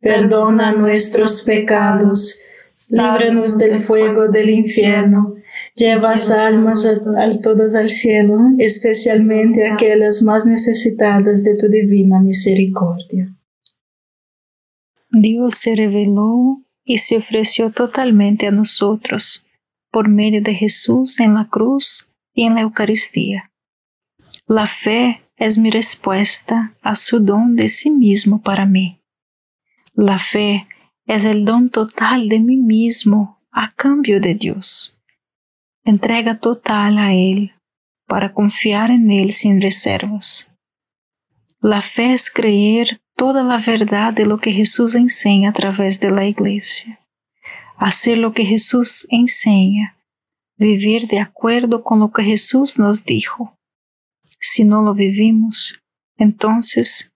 perdona nuestros pecados, líbranos del fuego del infierno, lleva almas a, todas al cielo, especialmente aquellas más necesitadas de tu divina misericordia. Dios se reveló y se ofreció totalmente a nosotros por medio de Jesús en la cruz y en la Eucaristía. La fe es mi respuesta a su don de sí mismo para mí. La fe es el don total de mí mismo a cambio de Dios. Entrega total a Él para confiar en Él sin reservas. La fe es creer toda la verdad de lo que Jesús enseña a través de la iglesia. Hacer lo que Jesús enseña. Vivir de acuerdo con lo que Jesús nos dijo. Si no lo vivimos, entonces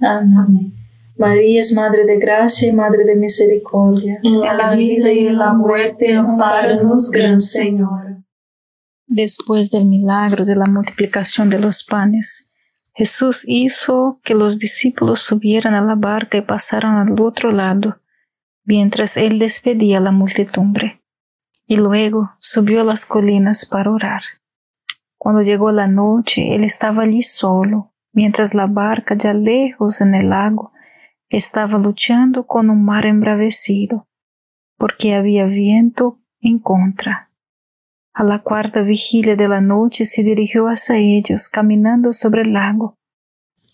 Amén. María es Madre de Gracia y Madre de Misericordia. En la vida y en la muerte, amparanos, Gran Señor. Después del milagro de la multiplicación de los panes, Jesús hizo que los discípulos subieran a la barca y pasaran al otro lado, mientras él despedía a la multitudumbre, y luego subió a las colinas para orar. Cuando llegó la noche, él estaba allí solo, mientras la barca ya lejos en el lago estaba luchando con un mar embravecido, porque había viento en contra. A la cuarta vigilia de la noche se dirigió hacia ellos, caminando sobre el lago.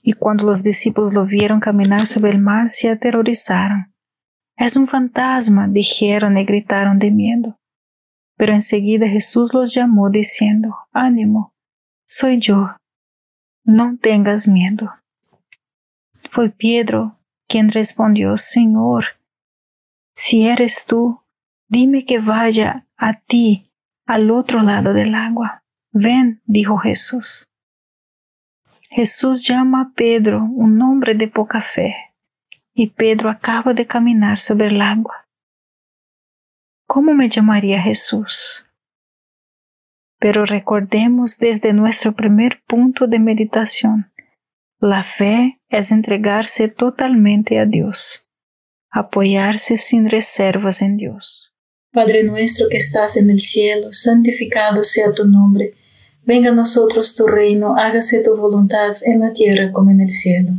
Y cuando los discípulos lo vieron caminar sobre el mar, se aterrorizaron. Es un fantasma, dijeron y gritaron de miedo. Pero enseguida Jesús los llamó diciendo, ánimo, soy yo, no tengas miedo. Fue Pedro quien respondió, Señor, si eres tú, dime que vaya a ti al otro lado del agua. Ven, dijo Jesús. Jesús llama a Pedro un hombre de poca fe, y Pedro acaba de caminar sobre el agua. ¿Cómo me llamaría Jesús? Pero recordemos desde nuestro primer punto de meditación la fe es entregarse totalmente a Dios, apoyarse sin reservas en Dios. Padre nuestro que estás en el cielo, santificado sea tu nombre. Venga a nosotros tu reino, hágase tu voluntad en la tierra como en el cielo.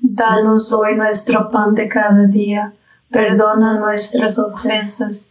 Danos hoy nuestro pan de cada día perdona nuestras ofensas,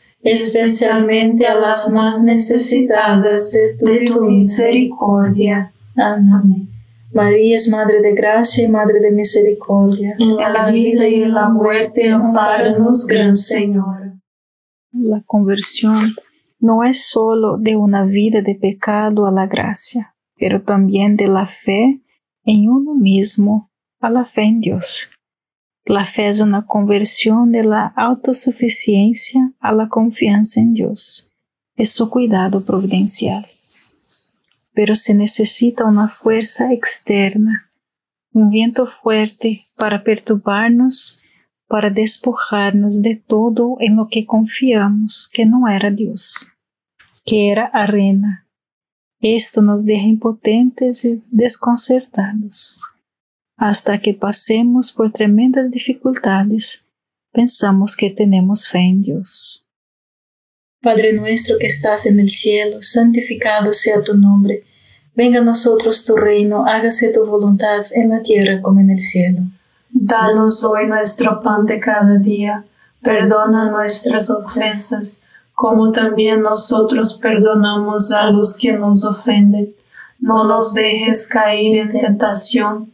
especialmente a las más necesitadas de tu, misericordia. Amén. María es Madre de Gracia y Madre de Misericordia. En la vida y en la muerte, amparanos, Gran Señor. La conversión no es solo de una vida de pecado a la gracia, pero también de la fe en uno mismo a la fe en Dios. La fe es una conversión de la autosuficiencia a la confianza en Dios. Es su cuidado providencial. Pero se necesita una fuerza externa, un viento fuerte para perturbarnos, para despojarnos de todo en lo que confiamos que no era Dios, que era arena. Esto nos deja impotentes y desconcertados hasta que pasemos por tremendas dificultades, pensamos que tenemos fe en Dios. Padre nuestro que estás en el cielo, santificado sea tu nombre. Venga a nosotros tu reino, hágase tu voluntad en la tierra como en el cielo. Danos hoy nuestro pan de cada día, perdona nuestras ofensas, como también nosotros perdonamos a los que nos ofenden no nos dejes caer en tentación,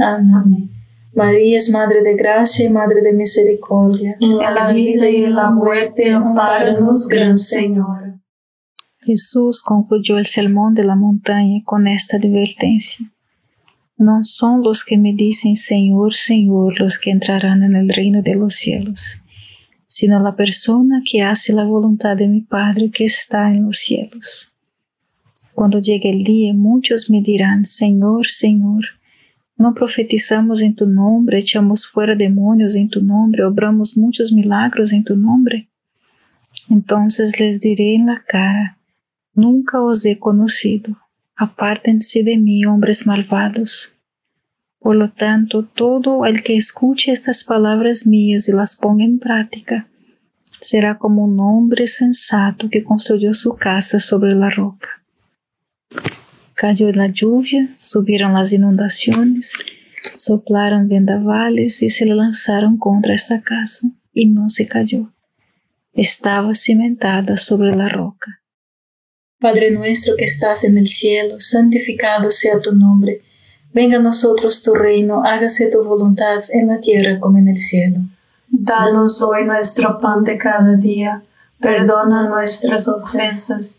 Amén. María es Madre de Gracia y Madre de Misericordia. En la vida y en la muerte, amparanos, Gran Señor. Jesús concluyó el sermón de la montaña con esta advertencia. No son los que me dicen Señor, Señor los que entrarán en el reino de los cielos, sino la persona que hace la voluntad de mi Padre que está en los cielos. Cuando llegue el día, muchos me dirán, Señor, Señor, no profetizamos en tu nombre, echamos fuera demonios en tu nombre, obramos muchos milagros en tu nombre. Entonces les diré la cara, nunca os he conocido, apártense de mí, hombres malvados. Por lo tanto, todo el que escuche estas palabras mías y las ponga en práctica, será como un hombre sensato que construyó su casa sobre la roca. Cayó la lluvia, subieron las inundaciones, soplaron vendavales y se lanzaron contra esta casa, y no se cayó. Estaba cimentada sobre la roca. Padre nuestro que estás en el cielo, santificado sea tu nombre. Venga a nosotros tu reino, hágase tu voluntad en la tierra como en el cielo. Danos hoy nuestro pan de cada día perdona nuestras ofensas,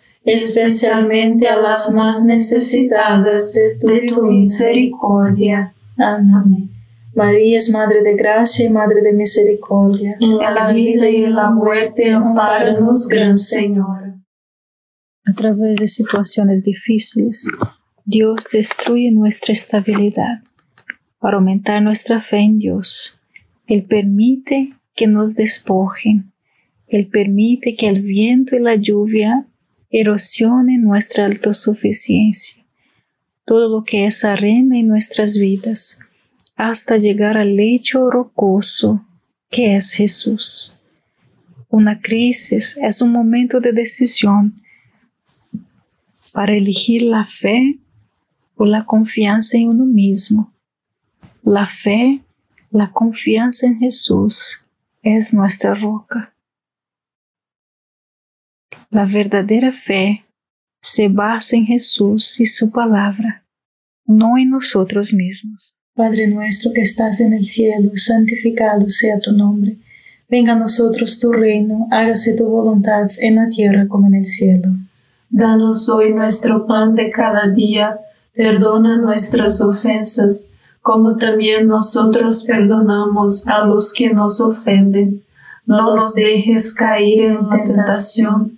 especialmente a las más necesitadas de tu, misericordia. Amén. María es Madre de Gracia y Madre de Misericordia. En la vida y en la muerte, amparanos, Gran Señor. A través de situaciones difíciles, Dios destruye nuestra estabilidad. Para aumentar nuestra fe en Dios, Él permite que nos despojen. Él permite que el viento y la lluvia erosionen nuestra autosuficiencia, todo lo que es arena en nuestras vidas, hasta llegar al lecho rocoso que es Jesús. Una crisis es un momento de decisión para elegir la fe o la confianza en uno mismo. La fe, la confianza en Jesús es nuestra roca. La verdadera fe se basa en Jesús y su palabra, no en nosotros mismos. Padre nuestro que estás en el cielo, santificado sea tu nombre. Venga a nosotros tu reino, hágase tu voluntad en la tierra como en el cielo. Danos hoy nuestro pan de cada día Perdona nuestras ofensas, como también nosotros perdonamos a los que nos ofenden. No nos dejes caer en la tentación